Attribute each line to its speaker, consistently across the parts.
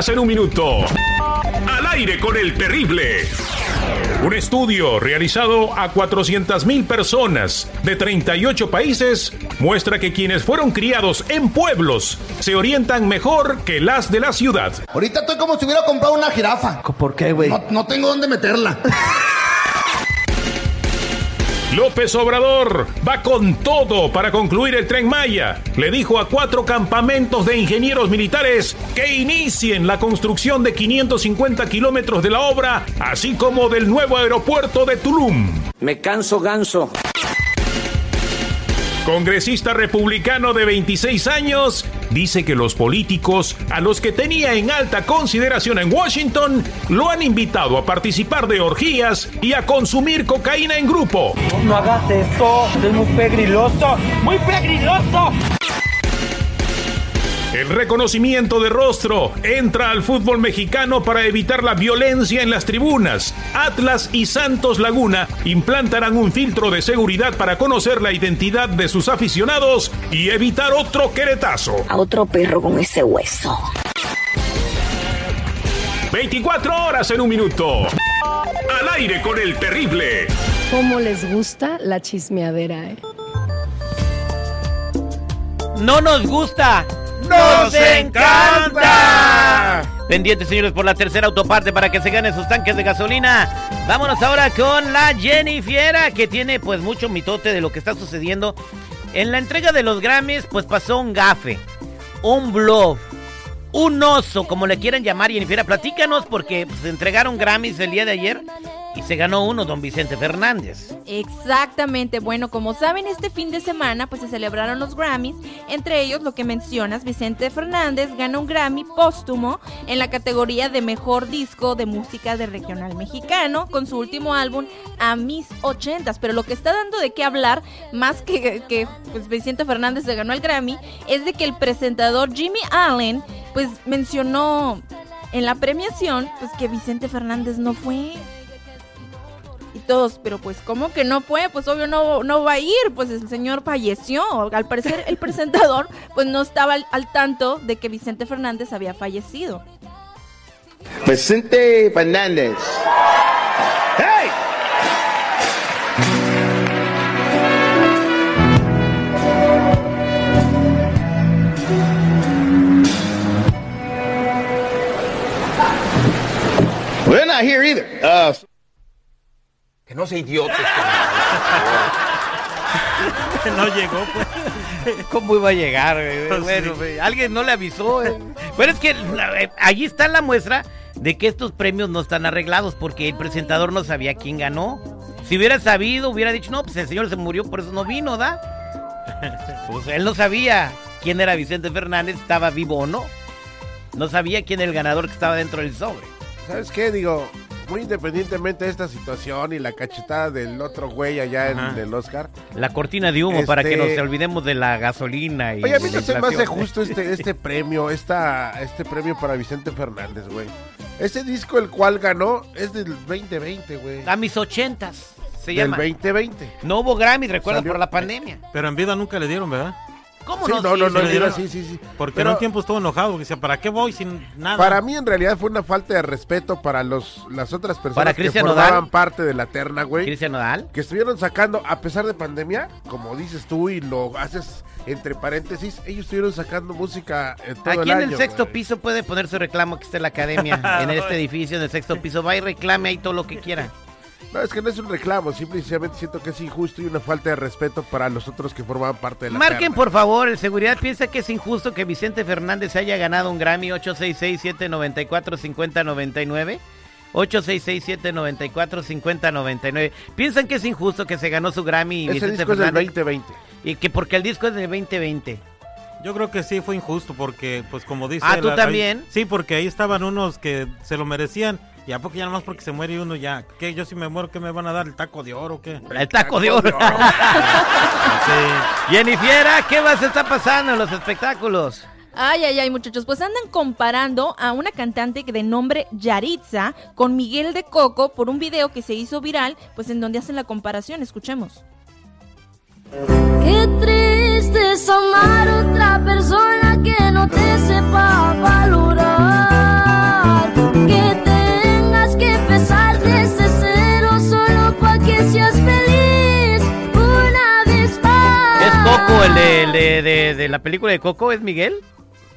Speaker 1: 24 horas en un minuto. Al aire con el terrible. Un estudio realizado a 400.000 personas de 38 países muestra que quienes fueron criados en pueblos se orientan mejor que las de la ciudad.
Speaker 2: Ahorita estoy como si hubiera comprado una jirafa.
Speaker 3: ¿Por qué, güey?
Speaker 2: No, no tengo dónde meterla.
Speaker 1: López Obrador va con todo para concluir el tren Maya. Le dijo a cuatro campamentos de ingenieros militares que inicien la construcción de 550 kilómetros de la obra, así como del nuevo aeropuerto de Tulum.
Speaker 3: Me canso ganso.
Speaker 1: Congresista republicano de 26 años dice que los políticos a los que tenía en alta consideración en Washington lo han invitado a participar de orgías y a consumir cocaína en grupo.
Speaker 4: No hagas esto, es muy pegriloso, muy pegriloso.
Speaker 1: El reconocimiento de rostro entra al fútbol mexicano para evitar la violencia en las tribunas. Atlas y Santos Laguna implantarán un filtro de seguridad para conocer la identidad de sus aficionados y evitar otro queretazo.
Speaker 5: A otro perro con ese hueso.
Speaker 1: 24 horas en un minuto. Al aire con el terrible.
Speaker 6: ¿Cómo les gusta la chismeadera, eh?
Speaker 7: No nos gusta.
Speaker 8: ¡Nos encanta!
Speaker 7: Pendientes, señores, por la tercera autoparte para que se ganen sus tanques de gasolina. Vámonos ahora con la Jennifiera, que tiene pues mucho mitote de lo que está sucediendo. En la entrega de los Grammys, pues pasó un gafe, un bluff, un oso, como le quieran llamar, Jennifiera. Platícanos, porque pues, entregaron Grammys el día de ayer y se ganó uno, don Vicente Fernández.
Speaker 9: Exactamente. Bueno, como saben, este fin de semana pues se celebraron los Grammys. Entre ellos, lo que mencionas, Vicente Fernández ganó un Grammy póstumo en la categoría de Mejor Disco de Música de Regional Mexicano con su último álbum A Mis Ochentas. Pero lo que está dando de qué hablar, más que que pues, Vicente Fernández se ganó el Grammy, es de que el presentador Jimmy Allen pues mencionó en la premiación pues que Vicente Fernández no fue y todos, pero pues ¿cómo que no fue? Pues obvio no, no va a ir, pues el señor falleció. Al parecer el presentador pues no estaba al, al tanto de que Vicente Fernández había fallecido.
Speaker 2: Vicente Fernández. ¡Hey! We're not here either. Uh,
Speaker 8: Que no sea idiota.
Speaker 7: no llegó, pues. ¿Cómo iba a llegar? güey? Bueno, güey, alguien no le avisó. eh. Pero es que la- eh, allí está la muestra de que estos premios no están arreglados porque el presentador no sabía quién ganó. Si hubiera sabido, hubiera dicho, no, pues el señor se murió, por eso no vino, ¿da? Pues él no sabía quién era Vicente Fernández, estaba vivo o no. No sabía quién era el ganador que estaba dentro del sobre.
Speaker 10: ¿Sabes qué? Digo, muy independientemente de esta situación y la cachetada del otro güey allá en el Oscar.
Speaker 7: La cortina de humo para que
Speaker 10: Este-
Speaker 7: nos olvidemos de la gasolina y
Speaker 10: Oye, a mí no se me hace justo este, este premio, esta, este premio para Vicente Fernández, güey. Ese disco el cual ganó es del 2020, güey.
Speaker 7: A mis ochentas se
Speaker 10: Del
Speaker 7: llama.
Speaker 10: 2020.
Speaker 7: No hubo Grammy, recuerda,
Speaker 10: Salió-
Speaker 7: por la pandemia.
Speaker 11: Pero en vida nunca le dieron, ¿verdad?
Speaker 7: ¿Cómo
Speaker 10: Sí,
Speaker 7: no?
Speaker 10: no,
Speaker 7: Sí,
Speaker 10: no, no,
Speaker 7: dieron,
Speaker 10: sí, sí, sí.
Speaker 11: Porque
Speaker 10: Pero
Speaker 11: en un tiempo estuvo enojado, porque decía, ¿para qué voy sin nada?
Speaker 10: Para mí en realidad fue una falta de respeto para los las otras personas
Speaker 7: ¿Para
Speaker 10: que formaban
Speaker 7: Nodal?
Speaker 10: parte de la terna, güey.
Speaker 7: Cristian Nodal.
Speaker 10: Que estuvieron sacando, a pesar de pandemia, como dices tú y lo haces entre paréntesis, ellos estuvieron sacando música eh, todo
Speaker 7: Aquí
Speaker 10: el
Speaker 7: en
Speaker 10: año,
Speaker 7: el sexto
Speaker 10: güey.
Speaker 7: piso puede poner su reclamo que está en la academia, en este edificio, en el sexto piso. Va y reclame ahí todo lo que quiera.
Speaker 10: No, es que no es un reclamo, simple y sencillamente siento que es injusto y una falta de respeto para los otros que formaban parte de la
Speaker 7: Marquen,
Speaker 10: terna.
Speaker 7: por favor, el seguridad piensa que es injusto que Vicente Fernández haya ganado un Grammy 866-794-5099. 866-794-5099. Piensan que es injusto que se ganó su Grammy
Speaker 10: Ese
Speaker 7: Vicente
Speaker 10: disco es del
Speaker 7: Fernández.
Speaker 10: 2020.
Speaker 7: Y que porque el disco es del 2020.
Speaker 11: Yo creo que sí fue injusto porque, pues como dice...
Speaker 7: Ah, ¿tú
Speaker 11: la-
Speaker 7: también?
Speaker 11: ahí- sí, porque ahí estaban unos que se lo merecían. Y a poco ya nomás porque se muere uno ya. ¿Qué? Yo si me muero, ¿qué me van a dar? ¿El taco de oro o qué?
Speaker 7: El taco de oro. Jennifiera, ¿qué más está pasando en los espectáculos?
Speaker 9: Ay, ay, ay, muchachos, pues andan comparando a una cantante de nombre Yaritza con Miguel de Coco por un video que se hizo viral, pues en donde hacen la comparación. Escuchemos.
Speaker 12: Qué triste es amar a otra persona que no te sepa valorar.
Speaker 7: El de, el de, de- de la película de Coco, es Miguel?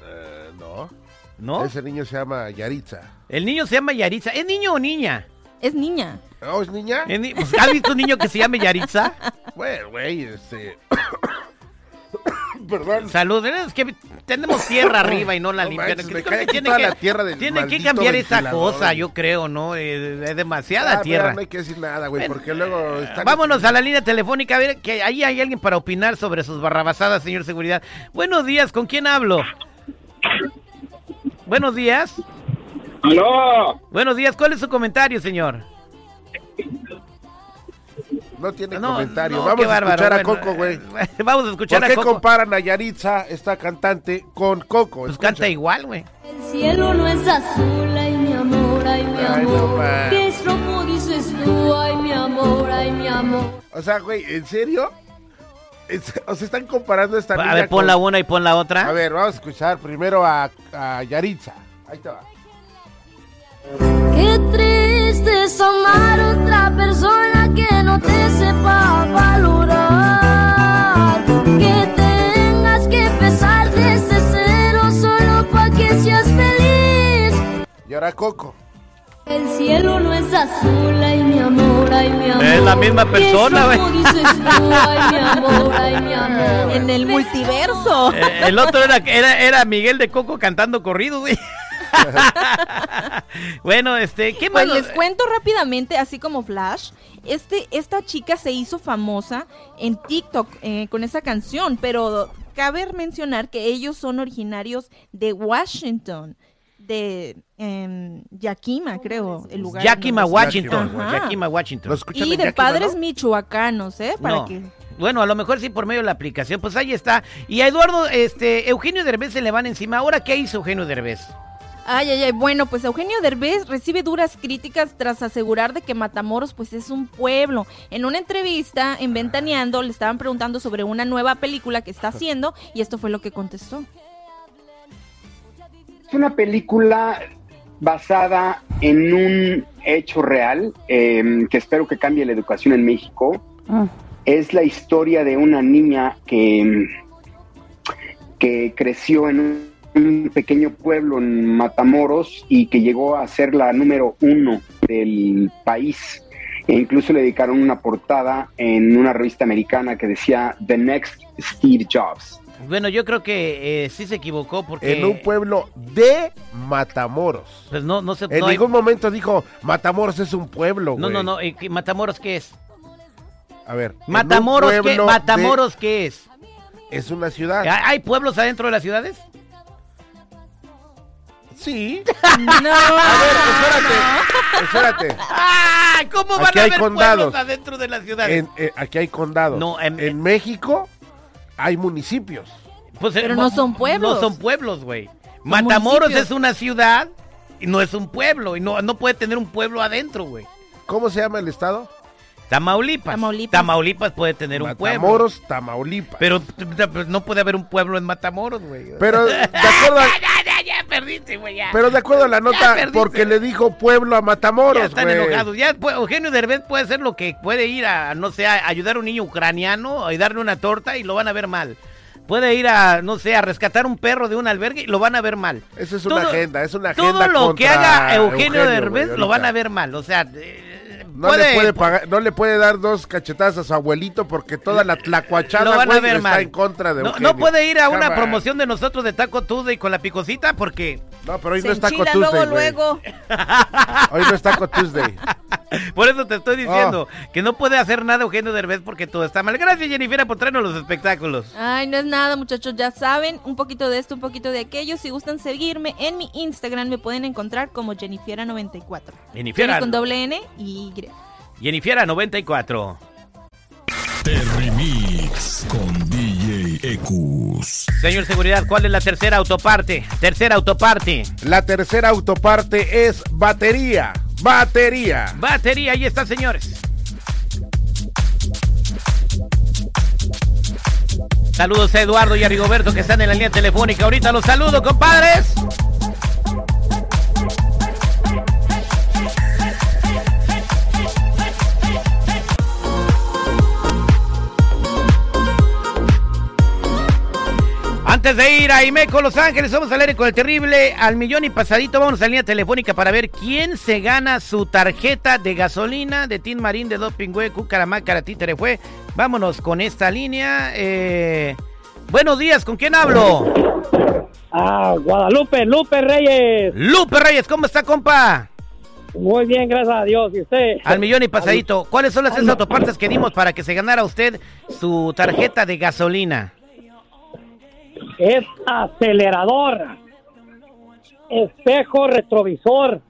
Speaker 10: Eh, no.
Speaker 7: ¿No?
Speaker 10: Ese niño se llama Yaritza.
Speaker 7: El niño se llama Yaritza. ¿Es niño o niña?
Speaker 9: Es niña.
Speaker 10: ¿Oh, es niña?
Speaker 7: ¿Es ni- pues, ¿Has visto un niño que se llame Yaritza?
Speaker 10: Bueno, güey, este... Perdón.
Speaker 7: Salud, es que tenemos tierra arriba y no la
Speaker 10: No
Speaker 7: limpian.
Speaker 10: manches,
Speaker 7: Que-
Speaker 10: me
Speaker 7: creo
Speaker 10: cae
Speaker 7: que
Speaker 10: aquí
Speaker 7: tiene que,
Speaker 10: la tierra del
Speaker 7: tiene que
Speaker 10: maldito
Speaker 7: cambiar esa cosa, yo creo, ¿no? Eh, Es demasiada
Speaker 10: Ah,
Speaker 7: tierra.
Speaker 10: mira, no hay que decir nada, güey, porque luego... están-
Speaker 7: Vámonos a la línea telefónica, a ver, que ahí hay alguien para opinar sobre sus barrabasadas, señor seguridad. Buenos días, ¿con quién hablo? Buenos días.
Speaker 13: ¡Aló!
Speaker 7: Buenos días, ¿cuál es su comentario, señor?
Speaker 10: No tiene
Speaker 7: No,
Speaker 10: comentario.
Speaker 7: no,
Speaker 10: Vamos a
Speaker 7: bárbaro,
Speaker 10: escuchar a
Speaker 7: bueno,
Speaker 10: Coco, güey.
Speaker 7: Vamos a escuchar
Speaker 10: ¿Por
Speaker 7: a
Speaker 10: qué
Speaker 7: Coco.
Speaker 10: comparan a Yaritza, esta cantante, con Coco?
Speaker 7: Pues canta igual, güey.
Speaker 12: El cielo no es azul, ay mi amor, ay mi
Speaker 10: Ay, no
Speaker 12: amor.
Speaker 10: más.
Speaker 12: ¿Qué es rojo dices tú, ay mi amor, ay mi amor?
Speaker 10: O sea, güey, ¿en serio? O sea, están comparando esta
Speaker 7: A ver, pon
Speaker 10: con-
Speaker 7: la una y pon la otra.
Speaker 10: A ver, vamos a escuchar primero a, a Yaritza. Ahí te va.
Speaker 12: Qué triste es amar a otra persona que no te sepa valorar. Que tengas que empezar desde cero solo para que seas feliz.
Speaker 10: Y ahora Coco.
Speaker 12: El cielo no es azul, ay mi amor, ay mi amor.
Speaker 7: Es la misma
Speaker 12: ¿Qué es
Speaker 7: persona, güey.
Speaker 12: dices tú, ay mi amor, ay mi amor.
Speaker 9: En el multiverso.
Speaker 7: Eh, el otro era, era, era Miguel de Coco cantando corrido, güey. bueno, este, ¿qué más?
Speaker 9: Pues les cuento rápidamente, así como Flash, este, esta chica se hizo famosa en TikTok eh, con esa canción, pero cabe mencionar que ellos son originarios de Washington, de em, Yakima, creo, el lugar.
Speaker 7: Yakima, Washington. Yakima, Washington.
Speaker 9: Y de padres michoacanos, ¿eh? Para
Speaker 7: No.
Speaker 9: que...
Speaker 7: Bueno, a lo mejor sí por medio de la aplicación. Pues ahí está. Y a Eduardo, este, Eugenio Derbez se le van encima. Ahora, ¿qué hizo Eugenio Derbez?
Speaker 9: Ay, ay, ay. Bueno, pues Eugenio Derbez recibe duras críticas tras asegurar de que Matamoros pues es un pueblo. En una entrevista en Ventaneando le estaban preguntando sobre una nueva película que está haciendo y esto fue lo que contestó.
Speaker 14: Es una película basada en un hecho real eh, que espero que cambie la educación en México. Es la historia de una niña que, que creció en un, un pequeño pueblo en Matamoros y que llegó a ser la número uno del país. E incluso le dedicaron una portada en una revista americana que decía The Next Steve Jobs.
Speaker 7: Bueno, yo creo que eh, sí se equivocó porque...
Speaker 10: En un pueblo de Matamoros.
Speaker 7: Pues no, no se...
Speaker 10: En
Speaker 7: no hay-
Speaker 10: ningún momento dijo, Matamoros es un pueblo,
Speaker 7: No,
Speaker 10: güey.
Speaker 7: no, no. eh, ¿qué- ¿Matamoros qué es?
Speaker 10: A ver.
Speaker 7: ¿Matamoros qué, ¿Matamoros qué es?
Speaker 10: Es una ciudad.
Speaker 7: ¿Hay hay pueblos adentro de las ciudades?
Speaker 10: Sí.
Speaker 9: No.
Speaker 10: Espérate.
Speaker 7: ¡Ay! ¿Cómo van
Speaker 10: Aquí
Speaker 7: a
Speaker 10: hay
Speaker 7: haber
Speaker 10: condados.
Speaker 7: pueblos adentro de las ciudades?
Speaker 10: En- eh, aquí hay condados.
Speaker 7: No,
Speaker 10: en, México hay municipios.
Speaker 7: Pues, eh,
Speaker 9: Pero no son pueblos.
Speaker 7: No son pueblos, güey. Matamoros
Speaker 9: municipios.
Speaker 7: es una ciudad y no es un pueblo. Y no, no puede tener un pueblo adentro, güey.
Speaker 10: ¿Cómo se llama el estado?
Speaker 7: Tamaulipas. Tamaulipas. puede tener un pueblo.
Speaker 10: Matamoros, Tamaulipas.
Speaker 7: Pero no puede haber un pueblo en Matamoros, güey.
Speaker 10: Pero de acuerdo a,
Speaker 7: ya, ya, ya perdiste, güey, ya.
Speaker 10: pero de acuerdo a la nota, porque le dijo pueblo a Matamoros,
Speaker 7: Ya están
Speaker 10: güey.
Speaker 7: enojados. Ya pues, Eugenio Derbez puede hacer lo que puede ir a, no sé, a ayudar a un niño ucraniano y darle una torta y lo van a ver mal. Puede ir a, no sé, a rescatar un perro de un albergue y lo van a ver mal.
Speaker 10: Esa es una agenda, es una agenda
Speaker 7: Todo lo que haga Eugenio,
Speaker 10: Eugenio,
Speaker 7: Derbez
Speaker 10: güey,
Speaker 7: lo van a ver mal. O sea, eh,
Speaker 10: No
Speaker 7: puede,
Speaker 10: le puede pagar, no le puede dar dos cachetadas a su abuelito porque toda la tlacuachada
Speaker 7: lo van a
Speaker 10: güey,
Speaker 7: ver
Speaker 10: está en contra de
Speaker 7: no,
Speaker 10: Eugenio.
Speaker 7: no puede ir a una
Speaker 10: Jamás.
Speaker 7: promoción de nosotros de Taco Tuesday con la picosita porque...
Speaker 10: No, pero hoy
Speaker 9: Se
Speaker 10: no
Speaker 9: enchila
Speaker 10: Taco
Speaker 9: luego,
Speaker 10: Tuesday, güey.
Speaker 9: luego.
Speaker 10: Hoy no está Taco Tuesday.
Speaker 7: Por eso te estoy diciendo
Speaker 10: Oh.
Speaker 7: que no puede hacer nada Eugenio Derbez porque todo está mal. Gracias, Jennifer, por traernos los espectáculos.
Speaker 9: Ay, no es nada, muchachos, ya saben, un poquito de esto, un poquito de aquello. Si gustan seguirme en mi Instagram, me pueden encontrar como Jennifiera94.
Speaker 7: Jennifiera.
Speaker 9: Con doble N y Y.
Speaker 7: Jennifiera 94.
Speaker 15: Terrimix con DJ Ecus.
Speaker 7: Señor Seguridad, ¿cuál es la tercera autoparte? Tercera autoparte.
Speaker 10: La tercera autoparte es batería. Batería.
Speaker 7: Batería, ahí está, señores. Saludos a Eduardo y a Rigoberto que están en la línea telefónica. Ahorita los saludo, compadres. Antes de ir a Imeco Los Ángeles, vamos a leer con el terrible al millón y pasadito. Vamos a la línea telefónica para ver quién se gana su tarjeta de gasolina de Tin Marín de Dopingüe, Cucaramá, Títere fue. Vámonos con esta línea. Eh, buenos días, ¿con quién hablo?
Speaker 16: Ah, Guadalupe, Lupe Reyes.
Speaker 7: Lupe Reyes, ¿cómo está, compa?
Speaker 16: Muy bien, gracias a Dios. ¿Y usted?
Speaker 7: Al millón y pasadito. ¿Cuáles son las tres autopartes que dimos para que se ganara usted su tarjeta de gasolina?
Speaker 16: Es acelerador, espejo retrovisor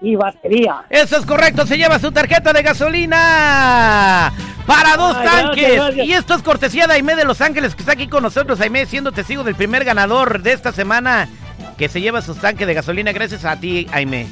Speaker 16: y batería.
Speaker 7: Eso es correcto, se lleva su tarjeta de gasolina para dos tanques.
Speaker 16: gracias, gracias.
Speaker 7: Y esto es cortesía de Aime de Los Ángeles, que está aquí con nosotros. Aime siendo testigo del primer ganador de esta semana que se lleva sus tanques de gasolina. Gracias a ti, Aime.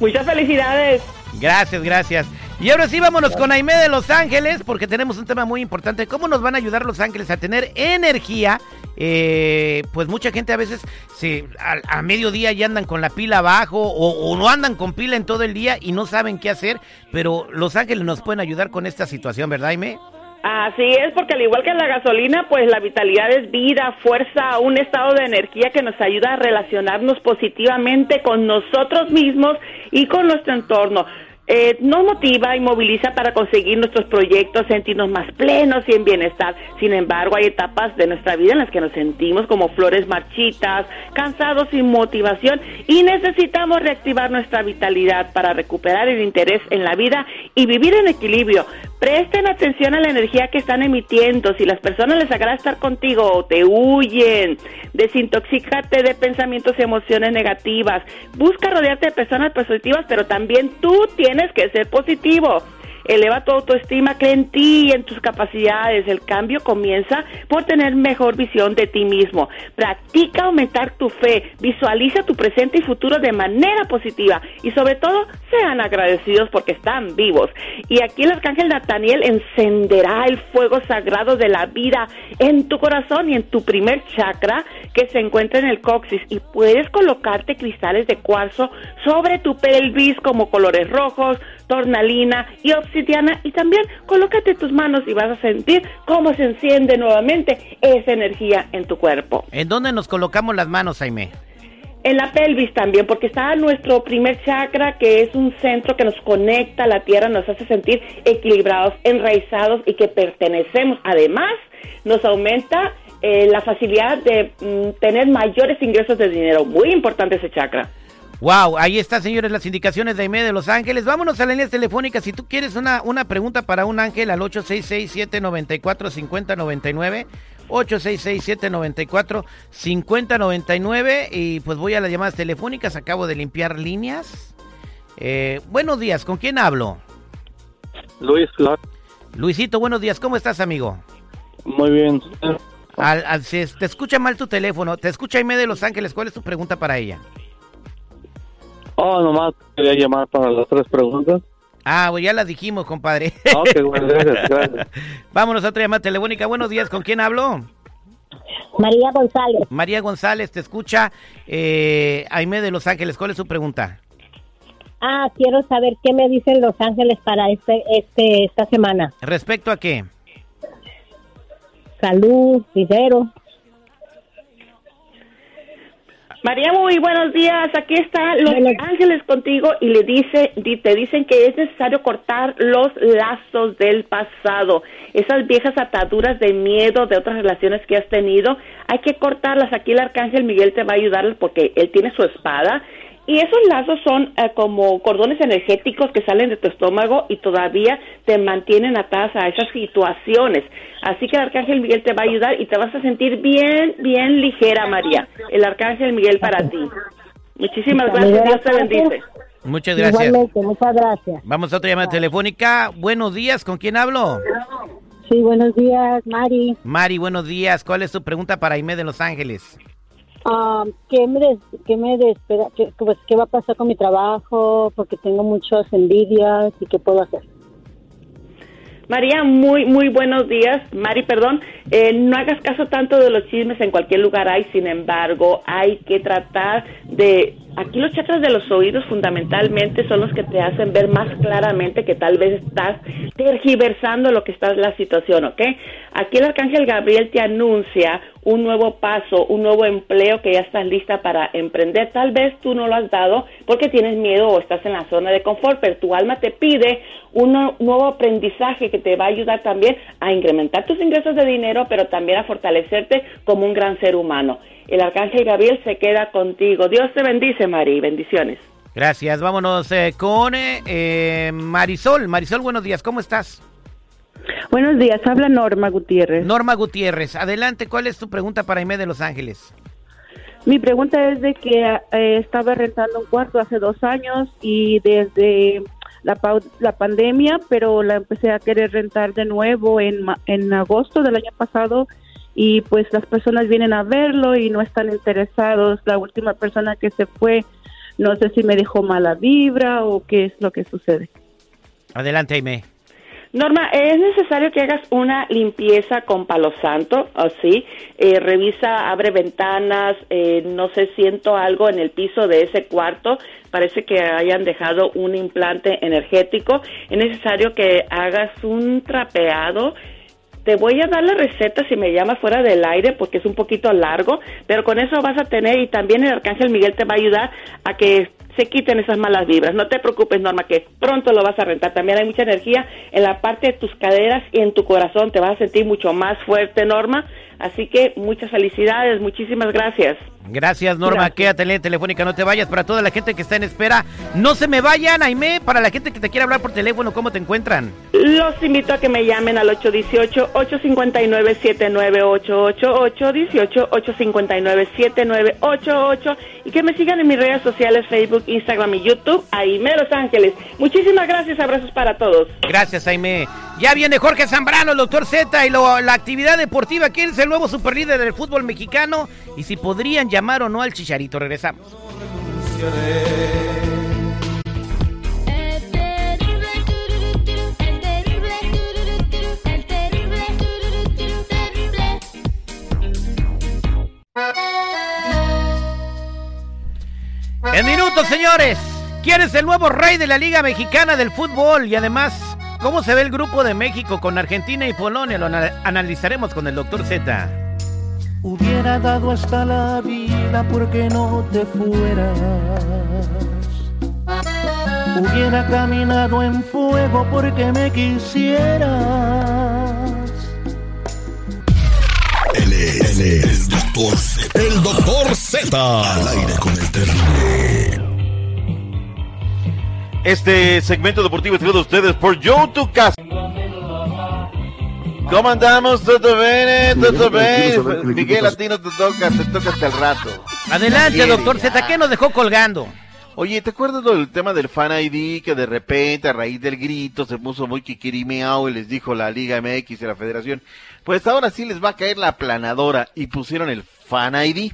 Speaker 17: Muchas felicidades.
Speaker 7: Gracias, gracias. Y ahora sí, vámonos con Aime de Los Ángeles, porque tenemos un tema muy importante. ¿Cómo nos van a ayudar Los Ángeles a tener energía? Eh, pues mucha gente a veces se, a, a mediodía ya andan con la pila abajo o, o no andan con pila en todo el día y no saben qué hacer, pero Los Ángeles nos pueden ayudar con esta situación, ¿verdad, Aime?
Speaker 17: Así es, porque al igual que la gasolina, pues la vitalidad es vida, fuerza, un estado de energía que nos ayuda a relacionarnos positivamente con nosotros mismos y con nuestro entorno. Eh, nos motiva y moviliza para conseguir nuestros proyectos, sentirnos más plenos y en bienestar. Sin embargo, hay etapas de nuestra vida en las que nos sentimos como flores marchitas, cansados sin motivación y necesitamos reactivar nuestra vitalidad para recuperar el interés en la vida y vivir en equilibrio. Presten atención a la energía que están emitiendo. Si las personas les agrada estar contigo o te huyen, desintoxícate de pensamientos y emociones negativas. Busca rodearte de personas positivas, pero también tú tienes que ser positivo. Eleva tu autoestima, cree en ti y en tus capacidades. El cambio comienza por tener mejor visión de ti mismo. Practica aumentar tu fe, visualiza tu presente y futuro de manera positiva y sobre todo sean agradecidos porque están vivos. Y aquí el arcángel Nataniel encenderá el fuego sagrado de la vida en tu corazón y en tu primer chakra que se encuentra en el coxis y puedes colocarte cristales de cuarzo sobre tu pelvis como colores rojos, tornalina y obsidiana y también colócate tus manos y vas a sentir cómo se enciende nuevamente esa energía en tu cuerpo.
Speaker 7: ¿En dónde nos colocamos las manos, Aime?
Speaker 17: En la pelvis también, porque está nuestro primer chakra, que es un centro que nos conecta a la tierra, nos hace sentir equilibrados, enraizados y que pertenecemos. Además, nos aumenta eh, la facilidad de mm, tener mayores ingresos de dinero. Muy importante ese chakra.
Speaker 7: Wow, ahí está, señores, las indicaciones de Aime de Los Ángeles. Vámonos a la línea telefónica. Si tú quieres una, una pregunta para un ángel al 866-794-5099. 866-794-5099. Y pues voy a las llamadas telefónicas. Acabo de limpiar líneas. Eh, buenos días, ¿con quién hablo?
Speaker 18: Luis Flor.
Speaker 7: Luisito, buenos días, ¿cómo estás, amigo?
Speaker 18: Muy bien.
Speaker 7: Al, al- te escucha mal tu teléfono. Te escucha Aime de Los Ángeles. ¿Cuál es tu pregunta para ella?
Speaker 18: Oh, nomás quería llamar para las tres preguntas.
Speaker 7: Ah, pues ya las dijimos, compadre.
Speaker 18: Ok, bueno, gracias, gracias.
Speaker 7: Vámonos a otra llamada telefónica. Buenos días, ¿con quién hablo?
Speaker 19: María González.
Speaker 7: María González, te escucha eh, Aime de Los Ángeles. ¿Cuál es su pregunta?
Speaker 19: Ah, quiero saber qué me dicen Los Ángeles para este, este, esta semana.
Speaker 7: ¿Respecto a qué?
Speaker 19: Salud, dinero.
Speaker 17: María, muy buenos días. Aquí están los ángeles contigo y le dice, di- te dicen que es necesario cortar los lazos del pasado, esas viejas ataduras de miedo de otras relaciones que has tenido. Hay que cortarlas. Aquí el arcángel Miguel te va a ayudar porque él tiene su espada. Y esos lazos son eh, como cordones energéticos que salen de tu estómago y todavía te mantienen atadas a esas situaciones. Así que el arcángel Miguel te va a ayudar y te vas a sentir bien, bien ligera, María. El arcángel Miguel para ti. Muchísimas gracias, Dios te bendice.
Speaker 7: Muchas gracias.
Speaker 19: Igualmente, muchas gracias.
Speaker 7: Vamos a otra llamada telefónica. Buenos días, ¿con quién hablo?
Speaker 19: Sí, buenos días, Mari.
Speaker 7: Mari, buenos días. ¿Cuál es tu pregunta para Aime de Los Ángeles?
Speaker 19: Ah, ¿Qué me, des- qué me pues, ¿Qué va a pasar con mi trabajo? Porque tengo muchas envidias y qué puedo hacer.
Speaker 17: María, muy, muy buenos días. Mari, perdón, eh, no hagas caso tanto de los chismes, en cualquier lugar hay, sin embargo, hay que tratar de... Aquí los chakras de los oídos fundamentalmente son los que te hacen ver más claramente que tal vez estás tergiversando lo que está la situación, ¿ok? Aquí el arcángel Gabriel te anuncia un nuevo paso, un nuevo empleo que ya estás lista para emprender. Tal vez tú no lo has dado porque tienes miedo o estás en la zona de confort, pero tu alma te pide un nuevo aprendizaje que te va a ayudar también a incrementar tus ingresos de dinero, pero también a fortalecerte como un gran ser humano. El arcángel Gabriel se queda contigo. Dios te bendice, Mari. Bendiciones.
Speaker 7: Gracias, vámonos eh, con eh, eh, Marisol. Marisol, buenos días, ¿cómo estás?
Speaker 20: Buenos días, habla Norma Gutiérrez.
Speaker 7: Norma Gutiérrez, adelante, ¿cuál es tu pregunta para Aime de Los Ángeles?
Speaker 20: Mi pregunta es de que eh, estaba rentando un cuarto hace dos años y desde la, la pandemia, pero la empecé a querer rentar de nuevo en, en agosto del año pasado y pues las personas vienen a verlo y no están interesados. La última persona que se fue, no sé si me dejó mala vibra o qué es lo que sucede.
Speaker 7: Adelante, Aime.
Speaker 17: Norma, es necesario que hagas una limpieza con palo santo, así. Eh, revisa, abre ventanas, eh, no sé, siento algo en el piso de ese cuarto. Parece que hayan dejado un implante energético. Es necesario que hagas un trapeado. Te voy a dar la receta si me llamas fuera del aire porque es un poquito largo, pero con eso vas a tener y también el arcángel Miguel te va a ayudar a que se quiten esas malas vibras. No te preocupes, Norma, que pronto lo vas a rentar. También hay mucha energía en la parte de tus caderas y en tu corazón. Te vas a sentir mucho más fuerte, Norma. Así que muchas felicidades, muchísimas gracias.
Speaker 7: Gracias, Norma. Quédate en telefónica, no te vayas. Para toda la gente que está en espera, no se me vayan, Aime. Para la gente que te quiere hablar por teléfono, ¿cómo te encuentran?
Speaker 17: Los invito a que me llamen al 818-859-7988, 818-859-7988 y que me sigan en mis redes sociales, Facebook, Instagram y YouTube, Aime Los Ángeles. Muchísimas gracias, abrazos para todos.
Speaker 7: Gracias, Aime. Ya viene Jorge Zambrano, el doctor Z y la actividad deportiva. ¿Quién es el nuevo superlíder del fútbol mexicano? Y si podrían llamar o no al Chicharito. Regresamos. En minutos, señores. ¿Quién es el nuevo rey de la Liga Mexicana del Fútbol? Y además, ¿cómo se ve el grupo de México con Argentina y Polonia? Lo ana- analizaremos con el doctor Z.
Speaker 21: Hubiera dado hasta la vida porque no te fueras. Hubiera caminado en fuego porque me quisieras.
Speaker 15: Él es, él es el doctor Z. El doctor Z. Al aire con el terrible.
Speaker 22: Este segmento deportivo es a ustedes por Joe Tu Casa. ¿Cómo andamos? ¿Todo bien? ¿Todo bien? Miguel, a ti no te toca, te toca hasta el rato.
Speaker 7: Adelante, doctor. Z. ¿Qué nos dejó colgando?
Speaker 22: Oye, ¿te acuerdas del tema del Fan ID que de repente a raíz del grito se puso muy kikirimeao y les dijo la Liga MX y la Federación? Pues ahora sí les va a caer la planadora y pusieron el Fan ID.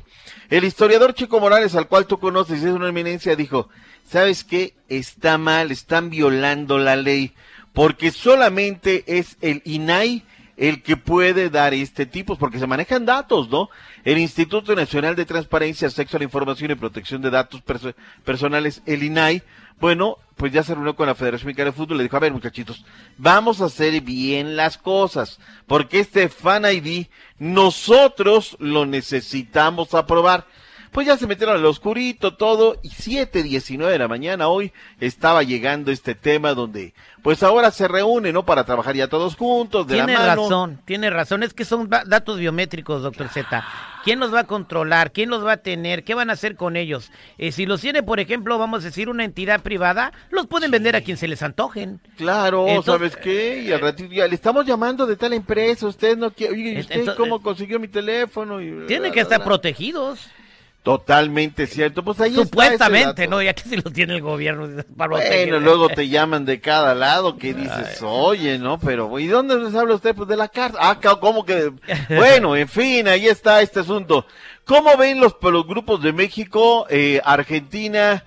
Speaker 22: El historiador Chico Morales, al cual tú conoces y es una eminencia, dijo, ¿sabes qué? Está mal, están violando la ley, porque solamente es el INAI el que puede dar este tipo, porque se manejan datos, ¿no? El Instituto Nacional de Transparencia, Sexo a la Información y Protección de Datos Perso- Personales, el INAI, bueno, pues ya se reunió con la Federación Mexicana de Fútbol le dijo, a ver muchachitos, vamos a hacer bien las cosas, porque este Fan ID nosotros lo necesitamos aprobar. Pues ya se metieron al oscurito todo y 7.19 de la mañana hoy estaba llegando este tema donde pues ahora se reúnen, ¿no? Para trabajar ya todos juntos, de
Speaker 7: Tiene
Speaker 22: la mano.
Speaker 7: razón, tiene razón. Es que son da- datos biométricos, doctor Z. ¿Quién los va a controlar? ¿Quién los va a tener? ¿Qué van a hacer con ellos? Eh, si los tiene, por ejemplo, vamos a decir, una entidad privada, los pueden vender a quien se les antojen.
Speaker 22: Claro,
Speaker 7: Entonces-
Speaker 22: ¿sabes qué? Y al ratito ya le estamos llamando de tal empresa, usted no quiere, oye, ¿y usted
Speaker 7: Entonces-
Speaker 22: cómo consiguió mi teléfono? Y-
Speaker 7: Tienen que estar protegidos.
Speaker 22: Totalmente cierto, pues ahí
Speaker 7: Supuestamente. ¿no? Ya que si los tiene el gobierno. para
Speaker 22: Bueno, luego te llaman de cada lado que dices, oye, ¿no? Pero, ¿y dónde les habla usted? Pues de la cárcel. Ah, ¿cómo que? Bueno, en fin, ahí está este asunto. ¿Cómo ven los, los grupos de México, eh, Argentina,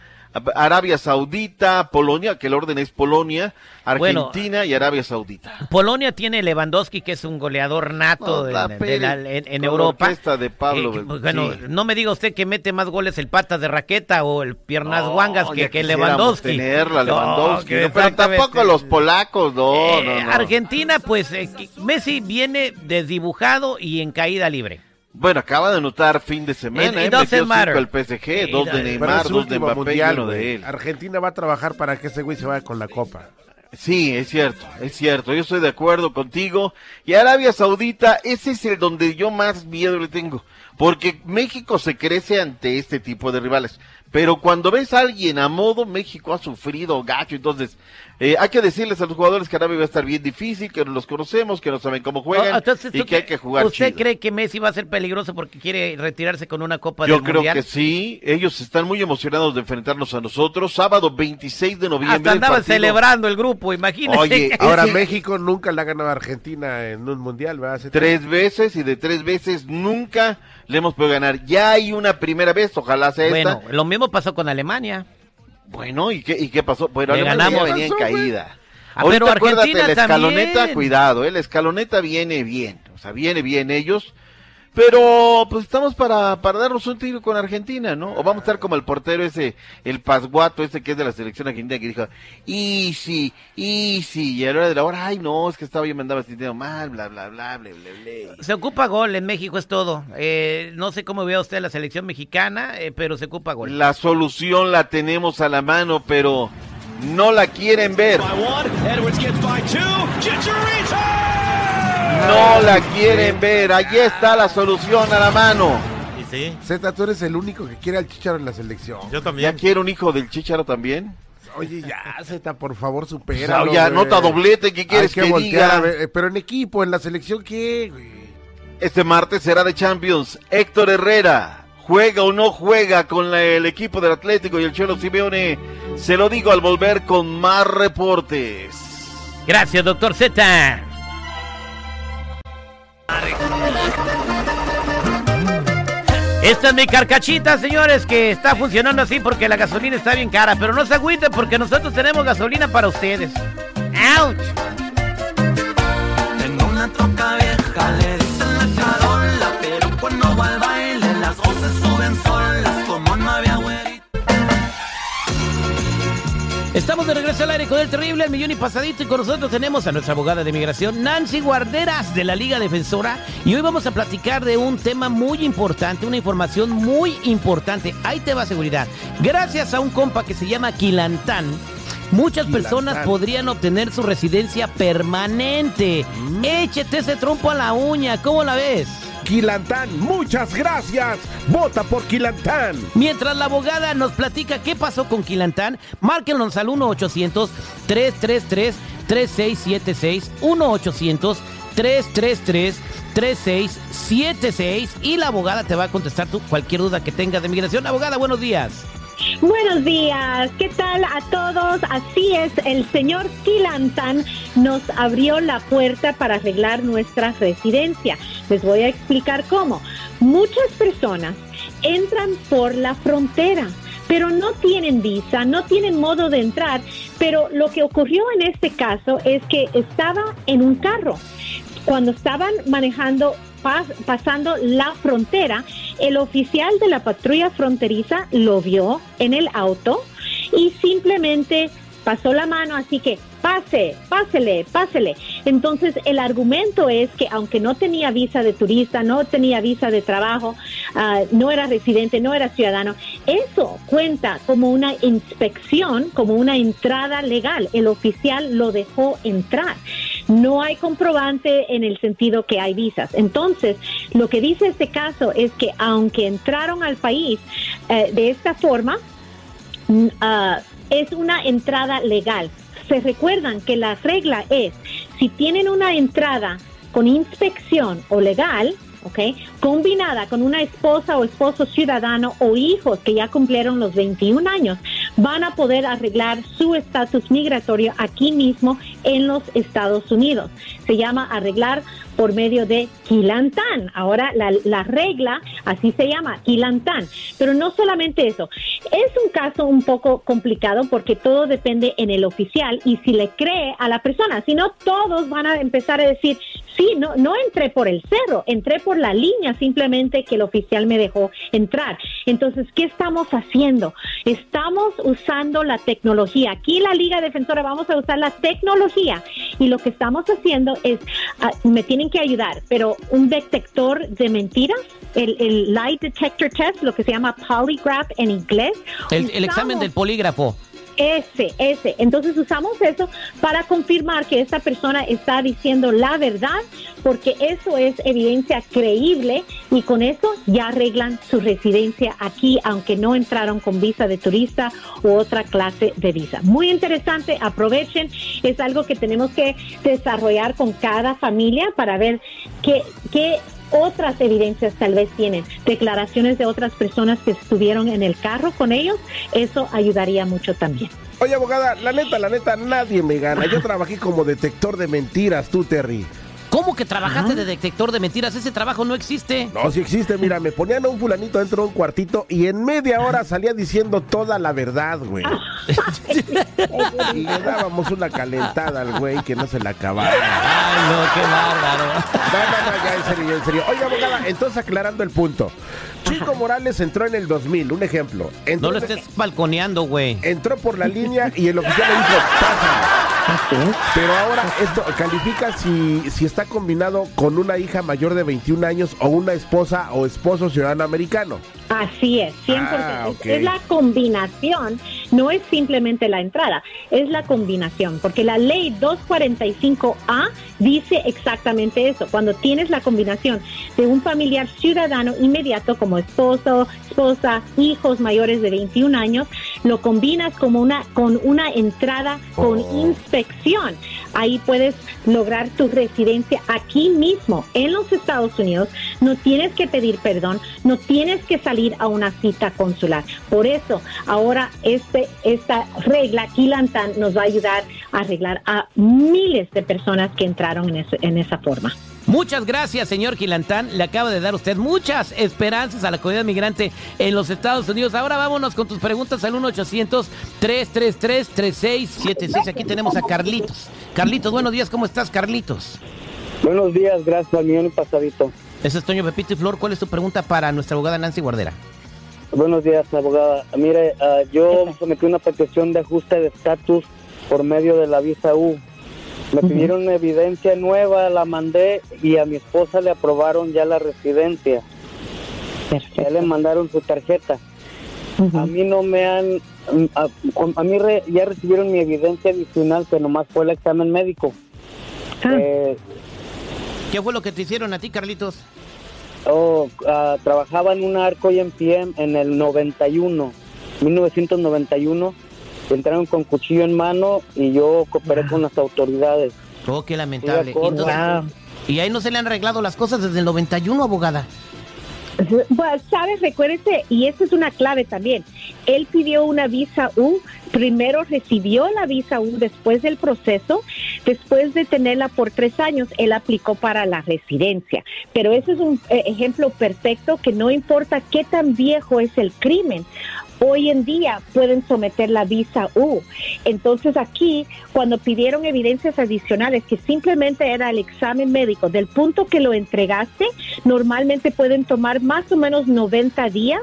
Speaker 22: Arabia Saudita, Polonia, que el orden es Polonia,
Speaker 7: Bueno.
Speaker 22: Argentina y Arabia Saudita?
Speaker 7: Polonia tiene Lewandowski, que es un goleador nato
Speaker 22: No,
Speaker 7: de-
Speaker 22: la
Speaker 7: de la- en, Europa.
Speaker 22: de Pablo
Speaker 7: Eh, que, bueno,
Speaker 22: sí.
Speaker 7: no me diga usted que mete más goles el patas de raqueta o el piernas
Speaker 22: No,
Speaker 7: guangas que, que Lewandowski.
Speaker 22: tenerla, Lewandowski, no, pero tampoco los polacos, no,
Speaker 7: Eh. Argentina, pues eh, Messi viene desdibujado y en caída libre.
Speaker 22: Bueno, acaba de anotar fin de semana,
Speaker 7: It- it
Speaker 22: ¿eh? Metió cinco el PSG, dos de Neymar, dos de Mbappé y
Speaker 10: mundial,
Speaker 22: uno de él.
Speaker 10: Argentina va a trabajar para que ese güey se vaya con la copa.
Speaker 22: Sí, es cierto, es cierto, yo estoy de acuerdo contigo. Y Arabia Saudita, ese es el donde yo más miedo le tengo, porque México se crece ante este tipo de rivales. Pero cuando ves a alguien a modo, México ha sufrido gacho, entonces eh, hay que decirles a los jugadores que Arabia va a estar bien difícil, que no los conocemos, que no saben cómo juegan
Speaker 7: Ah, entonces,
Speaker 22: y
Speaker 7: ¿tú
Speaker 22: que hay que jugar
Speaker 7: ¿Usted
Speaker 22: chido.
Speaker 7: cree que Messi va a ser peligroso porque quiere retirarse con una Copa
Speaker 22: Yo
Speaker 7: del
Speaker 22: creo
Speaker 7: Mundial?
Speaker 22: que sí, ellos están muy emocionados de enfrentarnos a nosotros. Sábado 26 de noviembre.
Speaker 7: Hasta andaban
Speaker 22: partido-
Speaker 7: celebrando el grupo, imagínese.
Speaker 22: Oye,
Speaker 10: Ahora
Speaker 22: ese-
Speaker 10: México nunca le ha ganado a Argentina en un mundial, ¿verdad? Hace
Speaker 22: tres veces y de tres veces nunca le hemos podido ganar. Ya hay una primera vez, ojalá sea
Speaker 7: Bueno,
Speaker 22: esta.
Speaker 7: lo mismo pasó con Alemania.
Speaker 22: Bueno, ¿y qué, y qué pasó? Bueno,
Speaker 7: Le
Speaker 22: Alemania
Speaker 7: ganamos.
Speaker 22: venía en
Speaker 7: ¿Qué pasó, güey?
Speaker 22: caída.
Speaker 7: Ah,
Speaker 22: Ahorita
Speaker 7: pero
Speaker 22: acuérdate,
Speaker 7: Argentina
Speaker 22: la escaloneta,
Speaker 7: también.
Speaker 22: cuidado, ¿eh? la escaloneta viene bien, o sea, viene bien ellos. Pero pues estamos para, para darnos un tiro con Argentina, ¿no? O vamos a estar como el portero ese, el pasguato ese que es de la selección argentina que dijo, easy, easy, y a la hora de la hora, ay no, es que estaba yo me andaba sintiendo mal, bla, bla, bla, bla, bla, bla.
Speaker 7: Se ocupa gol en México, es todo. Eh, no sé cómo vea usted la selección mexicana, eh, pero se ocupa gol.
Speaker 22: La solución la tenemos a la mano, pero no la quieren ver. No la quieren ver. Allí está la solución a la mano.
Speaker 11: Y sí,
Speaker 10: Zeta, tú eres el único que quiere al Chicharo en la selección.
Speaker 11: yo
Speaker 22: ¿Ya
Speaker 11: también.
Speaker 22: quiere un hijo del Chicharo también?
Speaker 10: Oye, ya, Zeta, por favor, supera.
Speaker 22: Oye, anota doblete, ¿qué quieres que
Speaker 10: voltear
Speaker 22: diga?
Speaker 10: a ver, eh, Pero en equipo, en la selección, ¿qué? güey?
Speaker 22: Este martes será de Champions. Héctor Herrera, ¿juega o no juega con la- el equipo del Atlético y el Cholo Simeone? Se lo digo al volver con más reportes.
Speaker 7: Gracias, doctor Z. Esta es mi carcachita, señores, que está funcionando así porque la gasolina está bien cara. Pero no se agüiten porque nosotros tenemos gasolina para ustedes. ¡Auch!
Speaker 23: Tengo una troca vieja,
Speaker 7: Estamos de regreso al aire con el terrible El Millón y Pasadito y con nosotros tenemos a nuestra abogada de migración Nancy Guarderas de la Liga Defensora y hoy vamos a platicar de un tema muy importante, una información muy importante. Ahí te va seguridad. Gracias a un compa que se llama Quilantán, muchas personas podrían obtener su residencia permanente. Échete ese trompo a la uña, ¿cómo la ves?
Speaker 10: Quilantán, muchas gracias. Vota por Quilantán.
Speaker 7: Mientras la abogada nos platica qué pasó con Quilantán, márquenos al 1-800-333-3676, 1-800-333-3676 y la abogada te va a contestar tu, cualquier duda que tengas de migración. Abogada, buenos días.
Speaker 24: Buenos días, ¿qué tal a todos? Así es, el señor Kilantan nos abrió la puerta para arreglar nuestra residencia. Les voy a explicar cómo. Muchas personas entran por la frontera, pero no tienen visa, no tienen modo de entrar, pero lo que ocurrió en este caso es que estaba en un carro. Cuando estaban manejando pas- pasando la frontera, el oficial de la patrulla fronteriza lo vio en el auto y simplemente pasó la mano, así que pase, pásele, pásele. Entonces el argumento es que aunque no tenía visa de turista, no tenía visa de trabajo, ah, no era residente, no era ciudadano, eso cuenta como una inspección, como una entrada legal. El oficial lo dejó entrar. No hay comprobante en el sentido que hay visas. Entonces, lo que dice este caso es que aunque entraron al país eh, de esta forma, ah, es una entrada legal. Se recuerdan que la regla es, si tienen una entrada con inspección o legal, ¿ok? Combinada con una esposa o esposo ciudadano o hijos que ya cumplieron los 21 años, van a poder arreglar su estatus migratorio aquí mismo en los Estados Unidos. Se llama arreglar por medio de Quilantán. Ahora la, la regla así se llama, Quilantán. Pero no solamente eso, es un caso un poco complicado porque todo depende en el oficial y si le cree a la persona. Si no, todos van a empezar a decir, sí, no, no entré por el cerro, entré por la línea simplemente que el oficial me dejó entrar. Entonces, ¿qué estamos haciendo? Estamos usando la tecnología. Aquí la Liga Defensora vamos a usar la tecnología y lo que estamos haciendo es, ah, me tienen tienen que ayudar, pero un detector de mentiras, el, el lie detector test, lo que se llama polygraph en inglés.
Speaker 7: El, el examen del polígrafo.
Speaker 24: Ese, ese. Entonces usamos eso para confirmar que esta persona está diciendo la verdad, porque eso es evidencia creíble y con eso ya arreglan su residencia aquí, aunque no entraron con visa de turista u otra clase de visa. Muy interesante, aprovechen. Es algo que tenemos que desarrollar con cada familia para ver qué, qué otras evidencias tal vez tienen, declaraciones de otras personas que estuvieron en el carro con ellos, eso ayudaría mucho también.
Speaker 10: Oye, abogada, la neta, la neta, nadie me gana. Yo trabajé como detector de mentiras, tú, Terry.
Speaker 7: ¿Cómo que trabajaste de detector de mentiras? Ese trabajo no existe.
Speaker 10: No, sí existe, mira, me ponían a un fulanito dentro de un cuartito y en media hora salía diciendo toda la verdad, güey. y le dábamos una calentada al güey que no se la acababa.
Speaker 7: Ay, no, qué bárbaro.
Speaker 10: No, no, no, ya en serio, en serio. Oye, abogada, entonces aclarando el punto. Chico Morales entró en el 2000, un ejemplo.
Speaker 7: No lo estés balconeando, güey.
Speaker 10: entró por la línea y el oficial le dijo, Pero ahora esto califica si, si está combinado con una hija mayor de 21 años o una esposa o esposo ciudadano americano.
Speaker 24: Así es, 100%.
Speaker 10: Ah.
Speaker 24: Es la combinación, no es simplemente la entrada, es la combinación, porque la ley 245A dice exactamente eso. Cuando tienes la combinación de un familiar ciudadano inmediato como esposo, esposa, hijos mayores de 21 años, lo combinas como una con una entrada con inspección. Ahí puedes lograr tu residencia aquí mismo en los Estados Unidos. No tienes que pedir perdón, no tienes que salir a una cita consular. Por eso, ahora este, esta regla, Kilantan, nos va a ayudar a arreglar a miles de personas que entraron en, esa forma.
Speaker 7: Muchas gracias, señor Gilantán. Le acaba de dar usted muchas esperanzas a la comunidad migrante en los Estados Unidos. Ahora vámonos con tus preguntas al 1-800-333-3676. Aquí tenemos a Carlitos. Carlitos, buenos días. ¿Cómo estás, Carlitos?
Speaker 18: Buenos días, gracias y pasadito.
Speaker 7: Ese es Toño Pepito y Flor. ¿Cuál es tu pregunta para nuestra abogada Nancy Guardera?
Speaker 18: Buenos días, abogada. Mire, ah, yo sometí una petición de ajuste de estatus por medio de la visa U. Me pidieron una evidencia nueva, la mandé y a mi esposa le aprobaron ya la residencia. Ya le mandaron su tarjeta. A mí no me han... mm, A, a mí re- ya recibieron mi evidencia adicional que nomás fue el examen médico. Eh,
Speaker 7: ¿Qué fue lo que te hicieron a ti, Carlitos?
Speaker 18: Oh, ah, trabajaba en un arco y en PM en el 91, 1991. Entraron con cuchillo en mano y yo cooperé con las autoridades.
Speaker 7: Oh, qué lamentable. Entonces, y ahí no se le han arreglado las cosas desde el 91, abogada.
Speaker 24: Bueno, sabes, recuérdese, y esa es una clave también. Él pidió una visa U, primero recibió la visa U después del proceso, después de tenerla por tres años, él aplicó para la residencia. Pero ese es un eh, ejemplo perfecto que no importa qué tan viejo es el crimen, hoy en día pueden someter la visa U. Entonces aquí, cuando pidieron evidencias adicionales, que simplemente era el examen médico, del punto que lo entregaste, normalmente pueden tomar más o menos 90 días.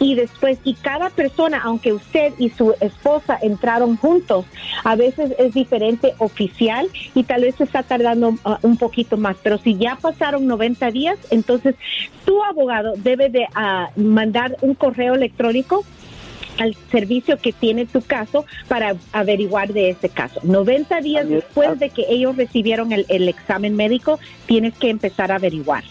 Speaker 24: Y después, y cada persona, aunque usted y su esposa entraron juntos, a veces es diferente oficial y tal vez está tardando ah, un poquito más. Pero si ya pasaron 90 días, entonces tu abogado debe de ah, mandar un correo electrónico al servicio que tiene tu caso para averiguar de ese caso. 90 días después de que ellos recibieron el, el examen médico, tienes que empezar a averiguar.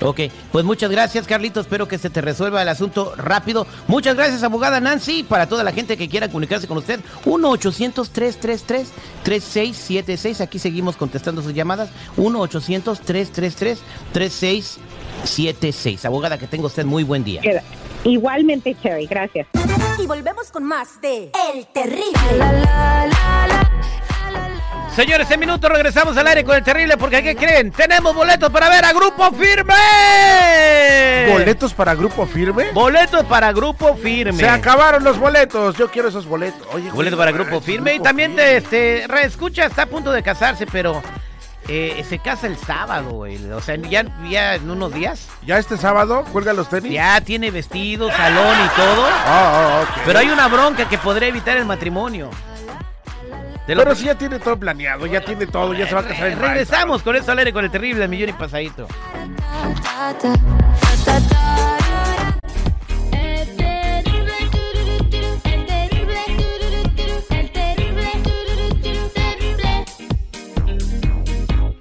Speaker 7: Ok, pues muchas gracias, Carlitos. Espero que se te resuelva el asunto rápido. Muchas gracias, abogada Nancy. Para toda la gente que quiera comunicarse con usted, 1-800-333-3676. Aquí seguimos contestando sus llamadas. 1-800-333-3676. Abogada, que tenga usted muy buen día.
Speaker 24: Igualmente, Cherry, gracias.
Speaker 25: Y volvemos con más de El Terrible.
Speaker 7: Señores, en minutos regresamos al aire con el terrible porque ¿qué creen? Tenemos boletos para ver a Grupo Firme.
Speaker 10: ¿Boletos para Grupo Firme?
Speaker 7: Boletos para Grupo Firme.
Speaker 10: Se acabaron los boletos. Yo quiero esos boletos. Oye,
Speaker 7: Boleto para Grupo Firme. Y también te, este, reescucha, está a punto de casarse, pero eh, se casa el sábado, güey. O sea, ya, ya en unos días.
Speaker 10: ¿Ya este sábado cuelga los tenis?
Speaker 7: Ya tiene vestido, salón y todo.
Speaker 10: Ah, ah.
Speaker 7: Pero hay una bronca que podría evitar el matrimonio.
Speaker 10: Pero si ya tiene todo planeado, ya tiene todo, ya se va a casar en
Speaker 7: Regresamos con eso al aire con el terrible, el millón y pasadito.